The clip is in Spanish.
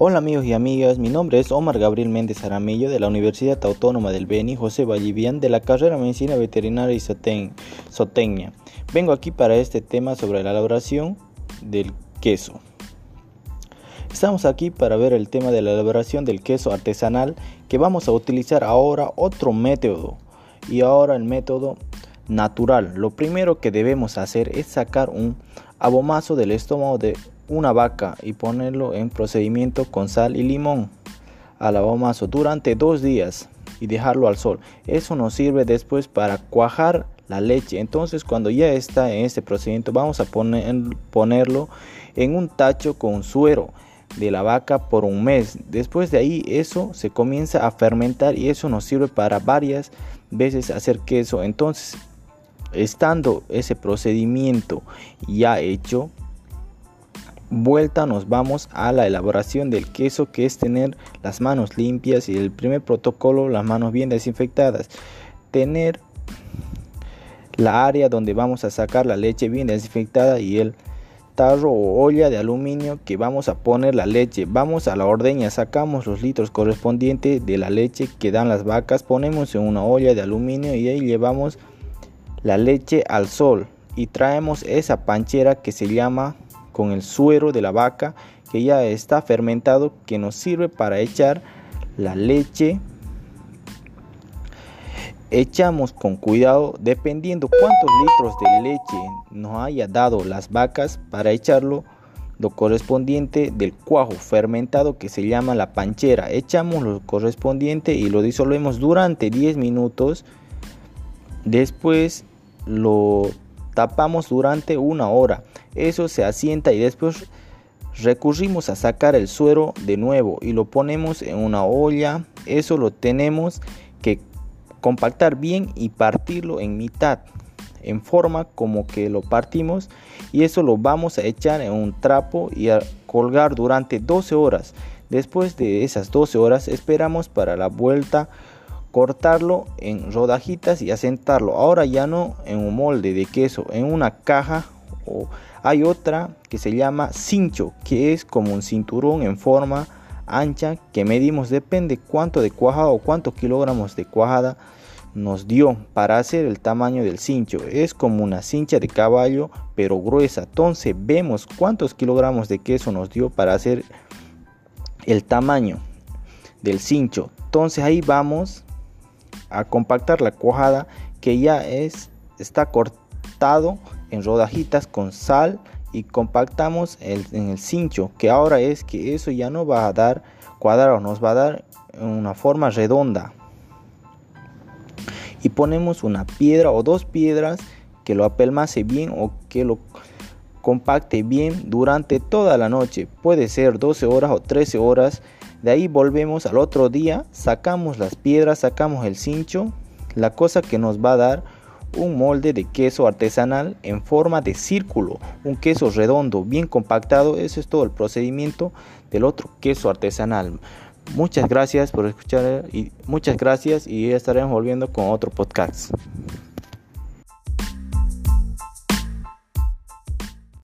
Hola amigos y amigas, mi nombre es Omar Gabriel Méndez Aramillo de la Universidad Autónoma del Beni, José Vallivian de la carrera Medicina Veterinaria y Zootecnia. Vengo aquí para este tema sobre la elaboración del queso. Estamos aquí para ver el tema de la elaboración del queso artesanal que vamos a utilizar ahora otro método y ahora el método natural. Lo primero que debemos hacer es sacar un abomazo del estómago de una vaca y ponerlo en procedimiento con sal y limón al abomazo durante dos días y dejarlo al sol. Eso nos sirve después para cuajar la leche. Entonces cuando ya está en este procedimiento vamos a poner, ponerlo en un tacho con suero de la vaca por un mes. Después de ahí eso se comienza a fermentar y eso nos sirve para varias veces hacer queso. Entonces estando ese procedimiento ya hecho, vuelta nos vamos a la elaboración del queso que es tener las manos limpias y el primer protocolo las manos bien desinfectadas. Tener la área donde vamos a sacar la leche bien desinfectada y el tarro o olla de aluminio que vamos a poner la leche. Vamos a la ordeña sacamos los litros correspondientes de la leche que dan las vacas ponemos en una olla de aluminio y ahí llevamos la leche al sol. Y traemos esa panchera que se llama con el suero de la vaca que ya está fermentado que nos sirve para echar la leche. Echamos con cuidado dependiendo cuántos litros de leche nos haya dado las vacas para echarlo lo correspondiente del cuajo fermentado que se llama la panchera. Echamos lo correspondiente y lo disolvemos durante 10 minutos. Después lo tapamos durante una hora. Eso se asienta y después recurrimos a sacar el suero de nuevo y lo ponemos en una olla. Eso lo tenemos que compactar bien y partirlo en mitad en forma como que lo partimos y eso lo vamos a echar en un trapo y a colgar durante 12 horas. Después de esas 12 horas esperamos para la vuelta cortarlo en rodajitas y asentarlo. Ahora ya no en un molde de queso, en una caja o hay otra que se llama cincho, que es como un cinturón en forma ancha que medimos depende cuánto de cuajada o cuántos kilogramos de cuajada nos dio para hacer el tamaño del cincho. Es como una cincha de caballo pero gruesa. Entonces vemos cuántos kilogramos de queso nos dio para hacer el tamaño del cincho. Entonces ahí vamos a compactar la cuajada que ya es está cortado en rodajitas con sal y compactamos en el cincho que ahora es que eso ya no va a dar cuadrado nos va a dar una forma redonda. Y ponemos una piedra o dos piedras que lo apelmace bien o que lo compacte bien durante toda la noche. Puede ser 12 horas o 13 horas de ahí volvemos al otro día, sacamos las piedras, sacamos el cincho, la cosa que nos va a dar un molde de queso artesanal en forma de círculo, un queso redondo, bien compactado. Eso es todo el procedimiento del otro queso artesanal. Muchas gracias por escuchar y muchas gracias y estaremos volviendo con otro podcast.